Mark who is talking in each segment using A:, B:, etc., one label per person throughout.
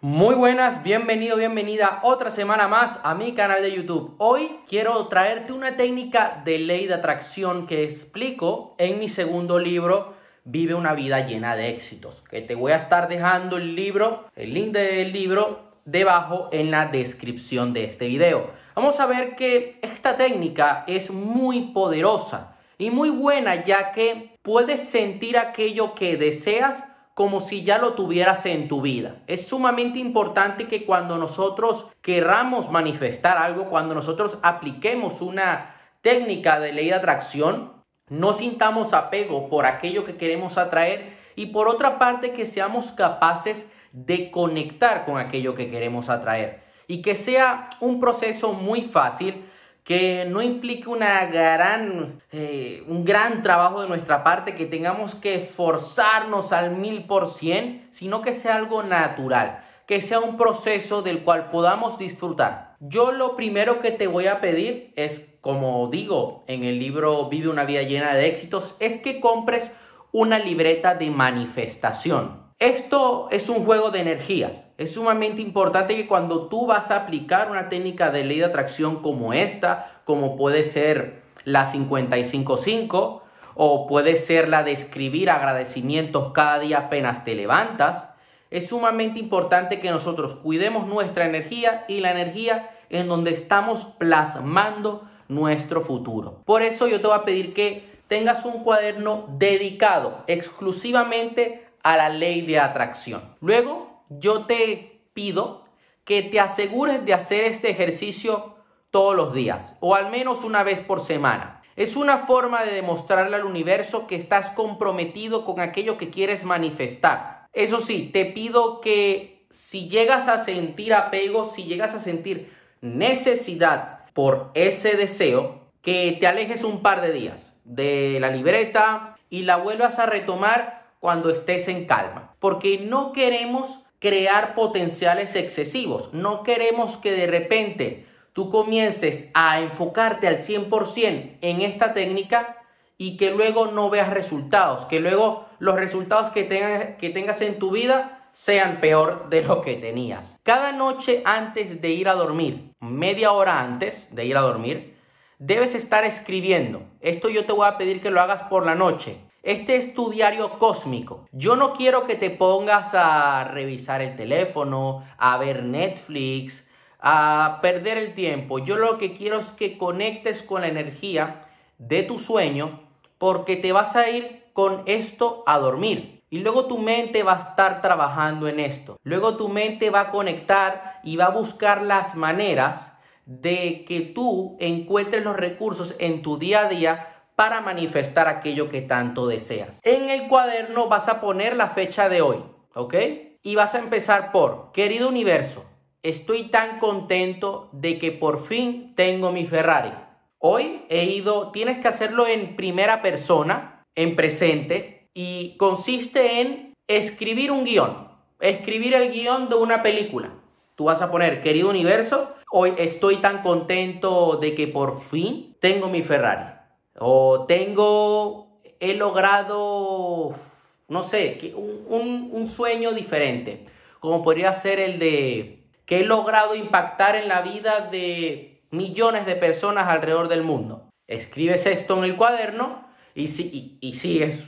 A: Muy buenas, bienvenido, bienvenida otra semana más a mi canal de YouTube. Hoy quiero traerte una técnica de ley de atracción que explico en mi segundo libro, Vive una vida llena de éxitos, que te voy a estar dejando el libro, el link del libro debajo en la descripción de este video. Vamos a ver que esta técnica es muy poderosa y muy buena ya que puedes sentir aquello que deseas como si ya lo tuvieras en tu vida. Es sumamente importante que cuando nosotros querramos manifestar algo, cuando nosotros apliquemos una técnica de ley de atracción, no sintamos apego por aquello que queremos atraer y por otra parte que seamos capaces de conectar con aquello que queremos atraer y que sea un proceso muy fácil que no implique una gran, eh, un gran trabajo de nuestra parte, que tengamos que forzarnos al mil por cien, sino que sea algo natural, que sea un proceso del cual podamos disfrutar. Yo lo primero que te voy a pedir es, como digo en el libro Vive una vida llena de éxitos, es que compres una libreta de manifestación. Esto es un juego de energías. Es sumamente importante que cuando tú vas a aplicar una técnica de ley de atracción como esta, como puede ser la 555 o puede ser la de escribir agradecimientos cada día apenas te levantas, es sumamente importante que nosotros cuidemos nuestra energía y la energía en donde estamos plasmando nuestro futuro. Por eso yo te voy a pedir que tengas un cuaderno dedicado exclusivamente a la ley de atracción. Luego, yo te pido que te asegures de hacer este ejercicio todos los días o al menos una vez por semana. Es una forma de demostrarle al universo que estás comprometido con aquello que quieres manifestar. Eso sí, te pido que si llegas a sentir apego, si llegas a sentir necesidad por ese deseo, que te alejes un par de días de la libreta y la vuelvas a retomar cuando estés en calma, porque no queremos crear potenciales excesivos, no queremos que de repente tú comiences a enfocarte al 100% en esta técnica y que luego no veas resultados, que luego los resultados que, tengas, que tengas en tu vida sean peor de lo que tenías. Cada noche antes de ir a dormir, media hora antes de ir a dormir, debes estar escribiendo. Esto yo te voy a pedir que lo hagas por la noche. Este es tu diario cósmico. Yo no quiero que te pongas a revisar el teléfono, a ver Netflix, a perder el tiempo. Yo lo que quiero es que conectes con la energía de tu sueño porque te vas a ir con esto a dormir. Y luego tu mente va a estar trabajando en esto. Luego tu mente va a conectar y va a buscar las maneras de que tú encuentres los recursos en tu día a día para manifestar aquello que tanto deseas. En el cuaderno vas a poner la fecha de hoy, ¿ok? Y vas a empezar por, querido universo, estoy tan contento de que por fin tengo mi Ferrari. Hoy he ido, tienes que hacerlo en primera persona, en presente, y consiste en escribir un guion, escribir el guion de una película. Tú vas a poner, querido universo, hoy estoy tan contento de que por fin tengo mi Ferrari. O tengo, he logrado, no sé, un, un, sueño diferente. Como podría ser el de que he logrado impactar en la vida de millones de personas alrededor del mundo. Escribes esto en el cuaderno y, si, y, sigues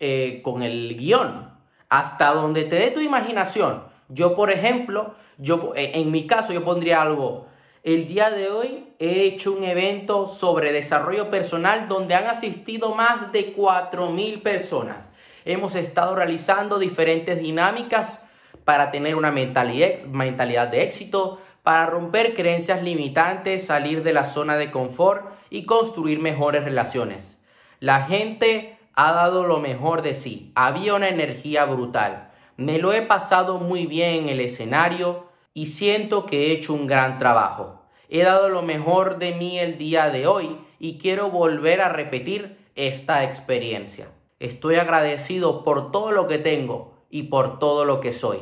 A: eh, con el guion hasta donde te dé tu imaginación. Yo, por ejemplo, yo, eh, en mi caso, yo pondría algo el día de hoy he hecho un evento sobre desarrollo personal donde han asistido más de 4.000 personas. Hemos estado realizando diferentes dinámicas para tener una mentalidad, de éxito, para romper creencias limitantes, salir de la zona de confort y construir mejores relaciones. La gente ha dado lo mejor de sí. Había una energía brutal. Me lo he pasado muy bien en el escenario y siento que he hecho un gran trabajo. He dado lo mejor de mí el día de hoy y quiero volver a repetir esta experiencia. Estoy agradecido por todo lo que tengo y por todo lo que soy.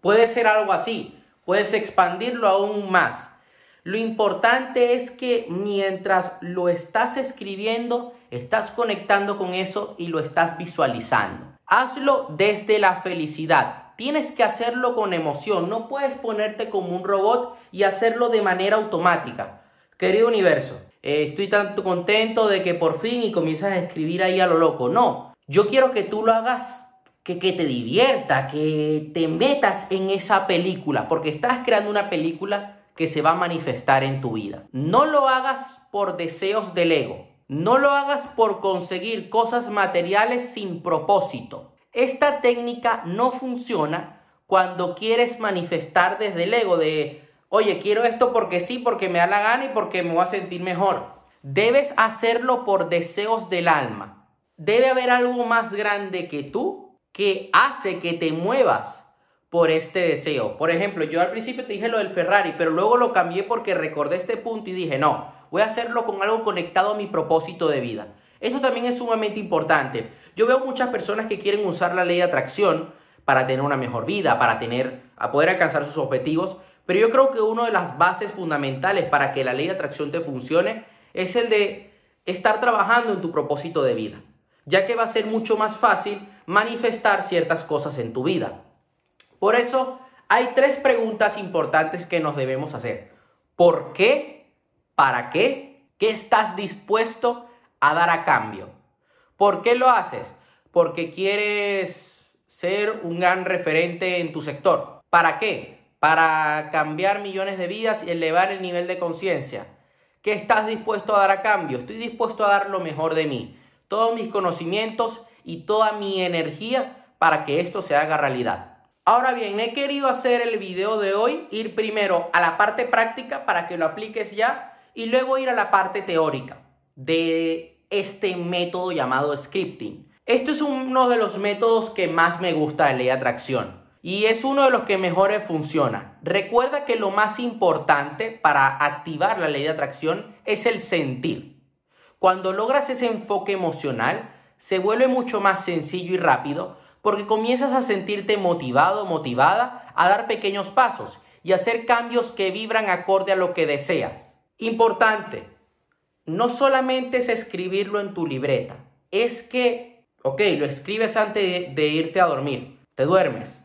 A: Puede ser algo así, puedes expandirlo aún más. Lo importante es que mientras lo estás escribiendo, estás conectando con eso y lo estás visualizando. Hazlo desde la felicidad tienes que hacerlo con emoción, no puedes ponerte como un robot y hacerlo de manera automática. Querido universo, eh, estoy tanto contento de que por fin y comienzas a escribir ahí a lo loco. No, yo quiero que tú lo hagas que, que, te divierta, que te metas en esa película, porque estás creando una película que se va a manifestar en tu vida. No lo hagas por deseos del ego, no lo hagas por conseguir cosas materiales sin propósito. Esta técnica no funciona cuando quieres manifestar desde el ego de, oye, quiero esto porque sí, porque me da la gana y porque me voy a sentir mejor. Debes hacerlo por deseos del alma. Debe haber algo más grande que tú que hace que te muevas por este deseo. Por ejemplo, yo al principio te dije lo del Ferrari, pero luego lo cambié porque recordé este punto y dije, no, voy a hacerlo con algo conectado a mi propósito de vida. Eso también es sumamente importante. Yo veo muchas personas que quieren usar la ley de atracción para tener una mejor vida, para tener, a poder alcanzar sus objetivos, pero yo creo que una de las bases fundamentales para que la ley de atracción te funcione es el de estar trabajando en tu propósito de vida, ya que va a ser mucho más fácil manifestar ciertas cosas en tu vida. Por eso hay tres preguntas importantes que nos debemos hacer. ¿Por qué? ¿Para qué? ¿Qué estás dispuesto a dar a cambio? ¿Por qué lo haces? Porque quieres ser un gran referente en tu sector. ¿Para qué? Para cambiar millones de vidas y elevar el nivel de conciencia. ¿Qué estás dispuesto a dar a cambio? Estoy dispuesto a dar lo mejor de mí, todos mis conocimientos y toda mi energía para que esto se haga realidad. Ahora bien, he querido hacer el video de hoy, ir primero a la parte práctica para que lo apliques ya y luego ir a la parte teórica de este método llamado scripting. Esto es uno de los métodos que más me gusta de ley de atracción y es uno de los que mejores funciona. Recuerda que lo más importante para activar la ley de atracción es el sentir. Cuando logras ese enfoque emocional, se vuelve mucho más sencillo y rápido porque comienzas a sentirte motivado, motivada a dar pequeños pasos y hacer cambios que vibran acorde a lo que deseas. Importante, no solamente es escribirlo en tu libreta, es que, ok, lo escribes antes de, irte a dormir, te duermes.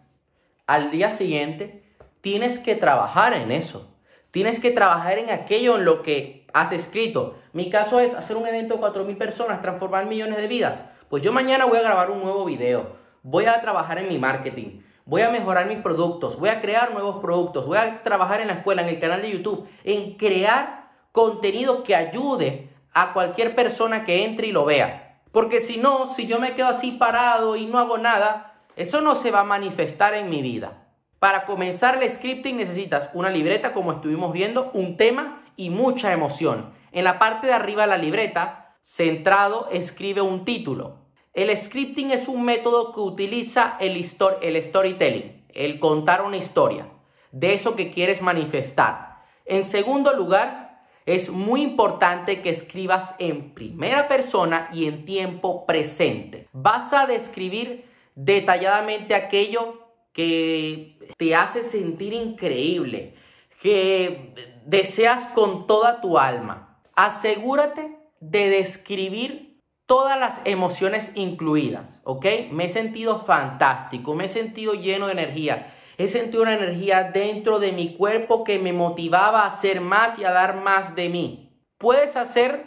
A: Al día siguiente tienes que trabajar en eso, tienes que trabajar en aquello en lo que has escrito. Mi caso es hacer un evento de 4.000 personas, transformar millones de vidas. Pues yo mañana voy a grabar un nuevo video, voy a trabajar en mi marketing, voy a mejorar mis productos, voy a crear nuevos productos, voy a trabajar en la escuela, en el canal de YouTube, en crear contenido que ayude a cualquier persona que entre y lo vea. Porque si no, si yo me quedo así parado y no hago nada, eso no se va a manifestar en mi vida. Para comenzar el scripting necesitas una libreta, como estuvimos viendo, un tema y mucha emoción. En la parte de arriba de la libreta, centrado, escribe un título. El scripting es un método que utiliza el, el storytelling, el contar una historia de eso que quieres manifestar. En segundo lugar, es muy importante que escribas en primera persona y en tiempo presente. Vas a describir detalladamente aquello que te hace sentir increíble, que deseas con toda tu alma. Asegúrate de describir todas las emociones incluidas, ¿ok? Me he sentido fantástico, me he sentido lleno de energía, He sentido una energía dentro de mi cuerpo que me motivaba a hacer más y a dar más de mí. Puedes hacer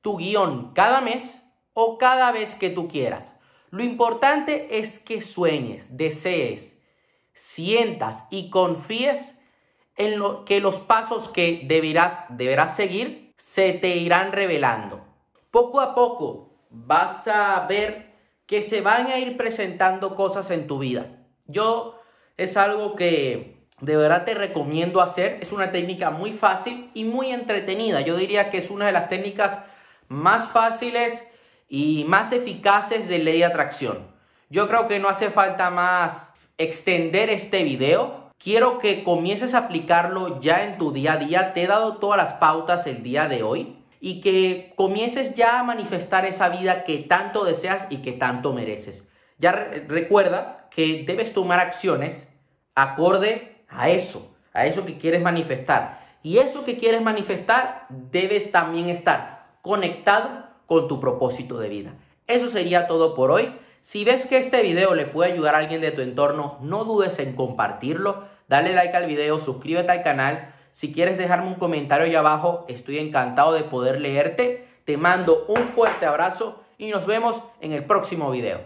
A: tu guion cada mes o cada vez que tú quieras. Lo importante es que sueñes, desees, sientas y confíes en lo que los pasos que deberás, deberás seguir se te irán revelando. Poco a poco vas a ver que se van a ir presentando cosas en tu vida. Yo es algo que de verdad te recomiendo hacer. Es una técnica muy fácil y muy entretenida. Yo diría que es una de las técnicas más fáciles y más eficaces de ley de atracción. Yo creo que no hace falta más extender este video. Quiero que comiences a aplicarlo ya en tu día a día. Te he dado todas las pautas el día de hoy y que comiences ya a manifestar esa vida que tanto deseas y que tanto mereces. Ya recuerda que debes tomar acciones acorde a eso, a eso que quieres manifestar. Y eso que quieres manifestar debes también estar conectado con tu propósito de vida. Eso sería todo por hoy. Si ves que este video le puede ayudar a alguien de tu entorno, no dudes en compartirlo, dale like al video, suscríbete al canal. Si quieres dejarme un comentario ahí abajo, estoy encantado de poder leerte. Te mando un fuerte abrazo y nos vemos en el próximo video.